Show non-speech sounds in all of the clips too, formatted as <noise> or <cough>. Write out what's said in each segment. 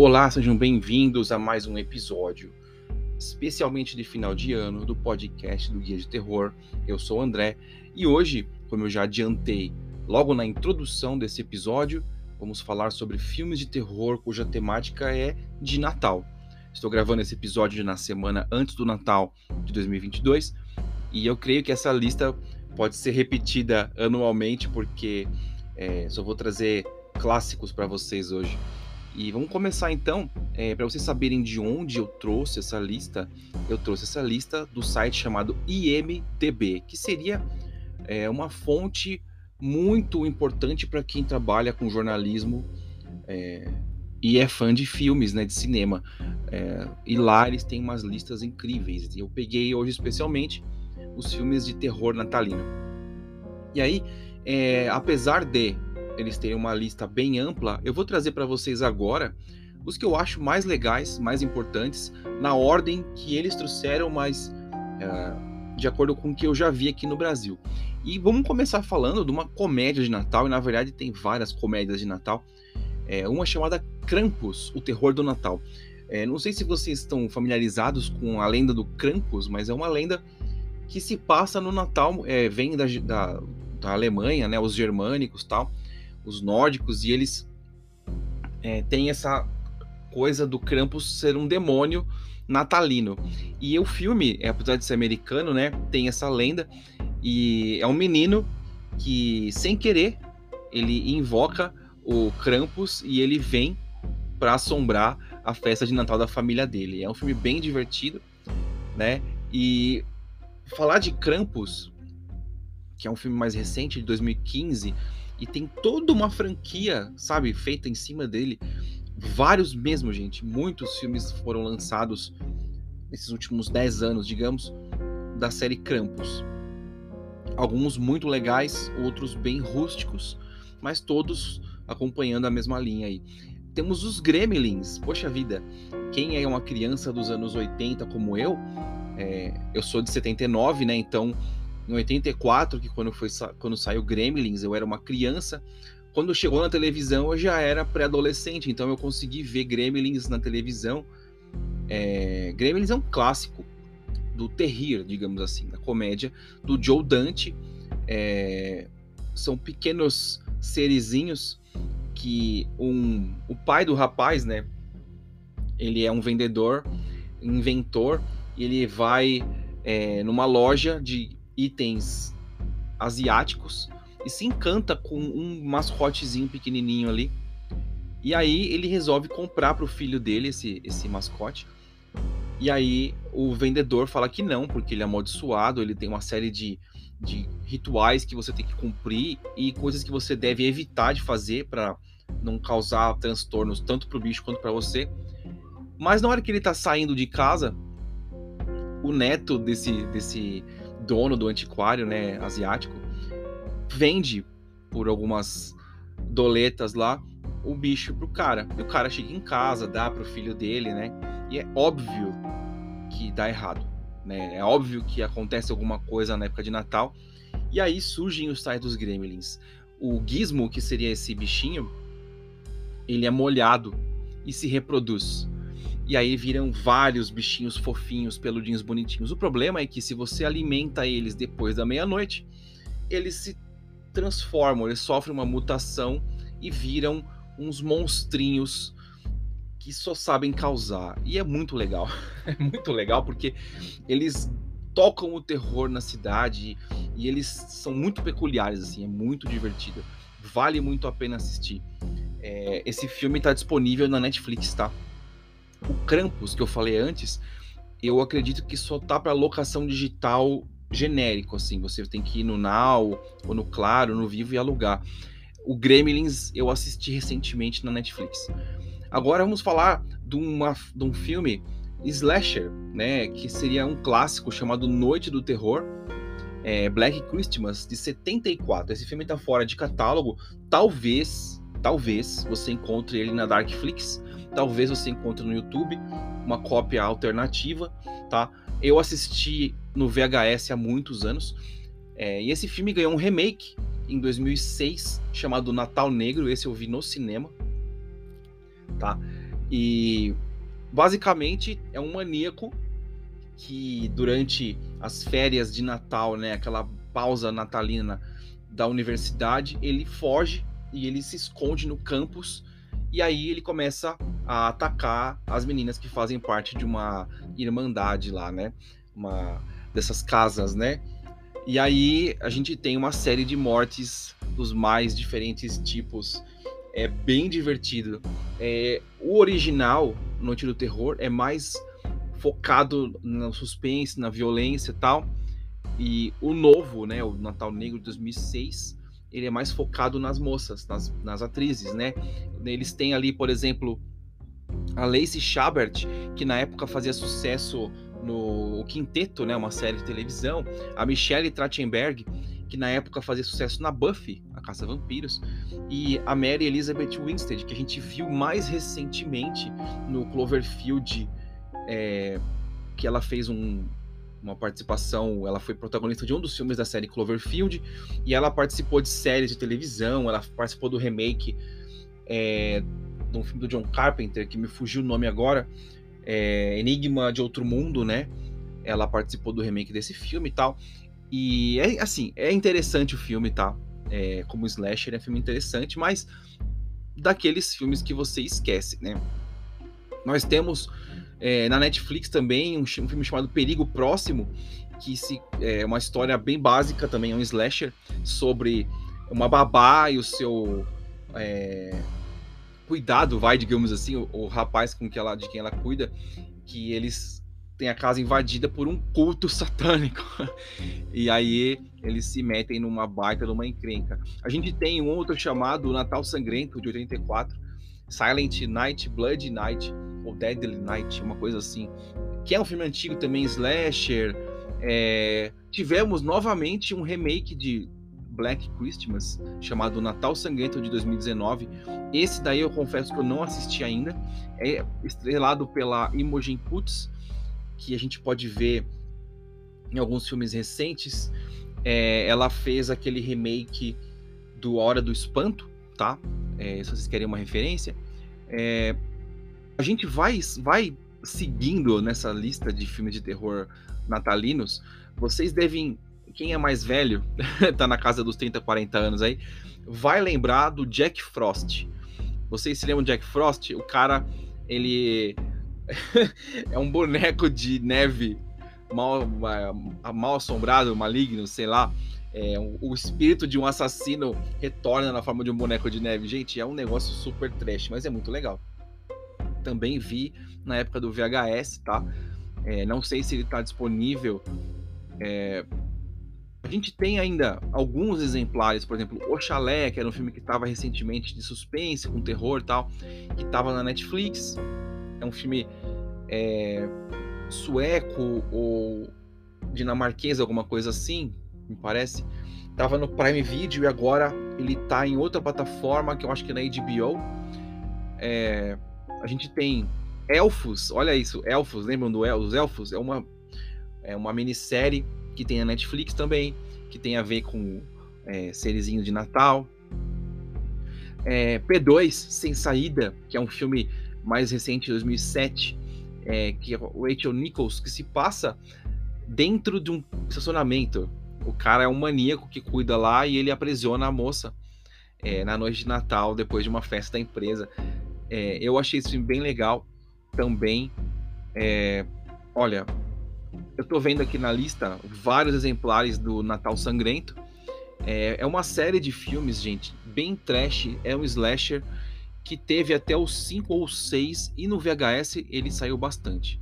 Olá, sejam bem-vindos a mais um episódio, especialmente de final de ano, do podcast do Guia de Terror. Eu sou o André e hoje, como eu já adiantei logo na introdução desse episódio, vamos falar sobre filmes de terror cuja temática é de Natal. Estou gravando esse episódio na semana antes do Natal de 2022 e eu creio que essa lista pode ser repetida anualmente porque é, só vou trazer clássicos para vocês hoje. E vamos começar então, é, para vocês saberem de onde eu trouxe essa lista. Eu trouxe essa lista do site chamado IMDB, que seria é, uma fonte muito importante para quem trabalha com jornalismo é, e é fã de filmes, né, de cinema. É, e lá eles têm umas listas incríveis. Eu peguei hoje especialmente os filmes de terror natalino. E aí, é, apesar de eles têm uma lista bem ampla, eu vou trazer para vocês agora os que eu acho mais legais, mais importantes, na ordem que eles trouxeram, mas uh, de acordo com o que eu já vi aqui no Brasil. E vamos começar falando de uma comédia de Natal, e na verdade tem várias comédias de Natal. É, uma chamada Krampus, o terror do Natal. É, não sei se vocês estão familiarizados com a lenda do Krampus, mas é uma lenda que se passa no Natal, é, vem da, da, da Alemanha, né, os germânicos tal os nórdicos, e eles é, têm essa coisa do Krampus ser um demônio natalino. E o filme, apesar de ser americano, né, tem essa lenda, e é um menino que, sem querer, ele invoca o Krampus e ele vem para assombrar a festa de Natal da família dele. É um filme bem divertido, né? E falar de Krampus, que é um filme mais recente, de 2015, e tem toda uma franquia, sabe, feita em cima dele. Vários mesmo, gente. Muitos filmes foram lançados nesses últimos 10 anos, digamos, da série Krampus. Alguns muito legais, outros bem rústicos, mas todos acompanhando a mesma linha aí. Temos os Gremlins. Poxa vida, quem é uma criança dos anos 80 como eu, é, eu sou de 79, né? Então em 84, que quando, foi, quando saiu Gremlins, eu era uma criança. Quando chegou na televisão, eu já era pré-adolescente, então eu consegui ver Gremlins na televisão. É, Gremlins é um clássico do terrir, digamos assim, da comédia do Joe Dante. É, são pequenos serizinhos que um, o pai do rapaz, né? Ele é um vendedor, inventor, e ele vai é, numa loja de itens asiáticos e se encanta com um mascotezinho pequenininho ali. E aí ele resolve comprar para o filho dele esse, esse mascote. E aí o vendedor fala que não, porque ele é amaldiçoado, ele tem uma série de, de rituais que você tem que cumprir e coisas que você deve evitar de fazer para não causar transtornos tanto para o bicho quanto para você. Mas na hora que ele está saindo de casa, o neto desse, desse dono do antiquário, né, asiático, vende por algumas doletas lá o bicho pro cara. E o cara chega em casa, dá pro filho dele, né? E é óbvio que dá errado, né? É óbvio que acontece alguma coisa na época de Natal. E aí surgem os tais dos gremlins. O gizmo, que seria esse bichinho, ele é molhado e se reproduz. E aí viram vários bichinhos fofinhos, peludinhos bonitinhos. O problema é que se você alimenta eles depois da meia-noite, eles se transformam, eles sofrem uma mutação e viram uns monstrinhos que só sabem causar. E é muito legal. <laughs> É muito legal porque eles tocam o terror na cidade e eles são muito peculiares, assim, é muito divertido. Vale muito a pena assistir. É, esse filme está disponível na Netflix, tá? O Krampus, que eu falei antes, eu acredito que só tá para locação digital genérico, assim. Você tem que ir no Now, ou no Claro, no Vivo e alugar. O Gremlins eu assisti recentemente na Netflix. Agora vamos falar de, uma, de um filme slasher, né? Que seria um clássico chamado Noite do Terror. É, Black Christmas, de 74. Esse filme tá fora de catálogo. Talvez, talvez você encontre ele na Darkflix Talvez você encontre no YouTube uma cópia alternativa, tá? Eu assisti no VHS há muitos anos. É, e esse filme ganhou um remake em 2006 chamado Natal Negro. Esse eu vi no cinema, tá? E basicamente é um maníaco que durante as férias de Natal, né, aquela pausa natalina da universidade, ele foge e ele se esconde no campus e aí ele começa a atacar as meninas que fazem parte de uma irmandade lá, né? Uma dessas casas, né? E aí a gente tem uma série de mortes dos mais diferentes tipos. É bem divertido. É, o original, Noite do Terror, é mais focado no suspense, na violência e tal. E o novo, né, o Natal Negro de 2006, ele é mais focado nas moças, nas, nas atrizes, né? Eles têm ali, por exemplo, a Lacey Chabert, que na época fazia sucesso no Quinteto, né, uma série de televisão, a Michelle Trachtenberg, que na época fazia sucesso na Buffy, a Caça Vampiros, e a Mary Elizabeth Winstead, que a gente viu mais recentemente no Cloverfield, é, que ela fez um, uma participação, ela foi protagonista de um dos filmes da série Cloverfield, e ela participou de séries de televisão, ela participou do remake é, de um filme do John Carpenter, que me fugiu o nome agora, é, Enigma de Outro Mundo, né? Ela participou do remake desse filme e tal. E é assim, é interessante o filme, tá? É, como slasher é filme interessante, mas daqueles filmes que você esquece, né? Nós temos é, na Netflix também um, um, filme chamado Perigo Próximo, que se, é uma história bem básica também, é um slasher, sobre uma babá e o seu é, cuidado, vai, digamos assim, o, o, rapaz com que ela, de quem ela cuida, que eles têm a casa invadida por um culto <laughs> satânico. e aí eles se metem numa baita, numa encrenca. A gente tem um outro chamado Natal Sangrento, de 84, Silent Night, Blood Night, ou Deadly Night, uma coisa assim, que é um filme antigo também, slasher. É... Tivemos novamente um remake de Black Christmas, chamado Natal Sangrento de 2019. Esse daí eu confesso que eu não assisti ainda. É estrelado pela Imogen Putz, que a gente pode ver em alguns filmes recentes. É, ela fez aquele remake do Hora do Espanto, tá? É, se vocês querem uma referência. É, a gente vai, vai seguindo nessa lista de filmes de terror natalinos. Vocês devem quem é mais velho, <laughs> tá na casa dos 30, 40 anos aí, vai lembrar do Jack Frost. Vocês se lembram do Jack Frost? O cara, ele <laughs> é um boneco de neve mal, mal assombrado, maligno, sei lá. É, o espírito de um assassino retorna na forma de um boneco de neve. Gente, é um negócio super trash, mas é muito legal. Também vi na época do VHS, tá? É, não sei se ele está disponível é, a gente tem ainda alguns exemplares, por exemplo, O Chalé, que era um filme que estava recentemente de suspense, com terror e tal, que estava na Netflix. É um filme é, sueco ou dinamarquês, alguma coisa assim, me parece. Tava no Prime Video e agora ele tá em outra plataforma, que eu acho que é na HBO. É, a gente tem Elfos, olha isso, Elfos, lembram do El, Elfos? É uma, é uma minissérie que tem a Netflix também, que tem a ver com é, serizinho de Natal. É, P2, Sem Saída, que é um filme mais recente, de 2007, é, que é o Rachel Nichols, que se passa dentro de um estacionamento. O cara é um maníaco que cuida lá e ele aprisiona a moça é, na noite de Natal, depois de uma festa da empresa. É, eu achei esse filme bem legal também. É, olha, eu tô vendo aqui na lista vários exemplares do Natal Sangrento. É, é uma série de filmes, gente, bem trash, é um slasher que teve até os 5 ou 6 e no VHS ele saiu bastante.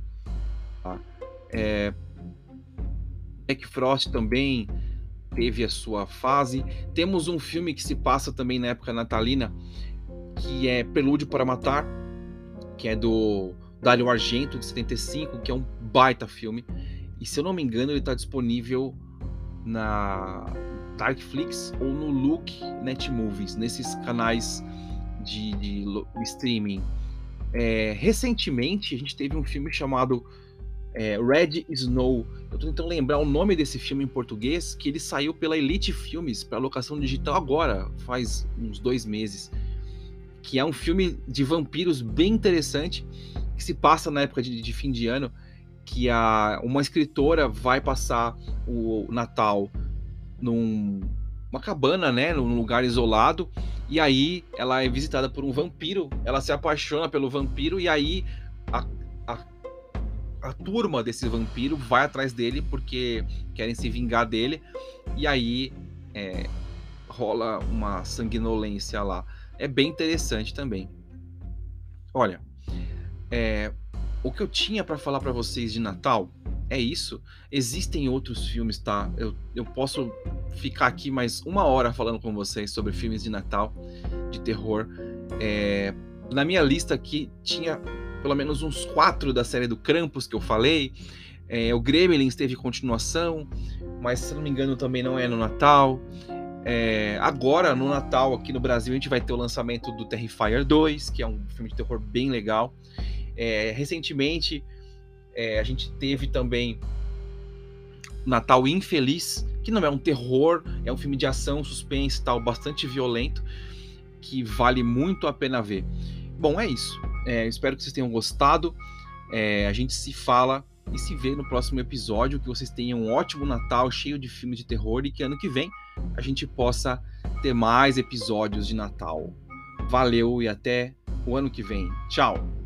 Tá? É, Jack Frost também teve a sua fase. Temos um filme que se passa também na época natalina, que é Prelúdio para Matar, que é do Dario Argento, de 75, que é um baita filme. E se eu não me engano, ele está disponível na Darkflix ou no Look Net Movies, nesses canais de, de, streaming. É, recentemente, a gente teve um filme chamado é, Red Snow. Eu estou tentando lembrar o nome desse filme em português, que ele saiu pela Elite Filmes para locação digital agora, faz uns dois meses. que é um filme de vampiros bem interessante, que se passa na época de, de fim de ano, que a, uma escritora vai passar o Natal num uma cabana, né, num lugar isolado, e aí ela é visitada por um vampiro, ela se apaixona pelo vampiro e aí a, a, a turma desse vampiro vai atrás dele porque querem se vingar dele, e aí é, rola uma sanguinolência lá. É bem interessante também. Olha, é, o que eu tinha para falar para vocês de Natal é isso. Existem outros filmes, tá? Eu, eu posso ficar aqui mais uma hora falando com vocês sobre filmes de Natal, de terror. É, na minha lista aqui tinha pelo menos uns quatro da série do Krampus que eu falei. É, o Gremlins teve continuação, mas se não me engano também não é no Natal. É, agora, no Natal, aqui no Brasil, a gente vai ter o lançamento do Terrifier 2, que é um filme de terror bem legal. É, recentemente, é, a gente teve também Natal Infeliz, que não é um terror, é um filme de ação, suspense tal, bastante violento, que vale muito a pena ver. Bom, é isso. É, espero que vocês tenham gostado. É, a gente se fala e se vê no próximo episódio. Que vocês tenham um ótimo Natal cheio de filmes de terror e que ano que vem a gente possa ter mais episódios de Natal. Valeu e até o ano que vem. Tchau!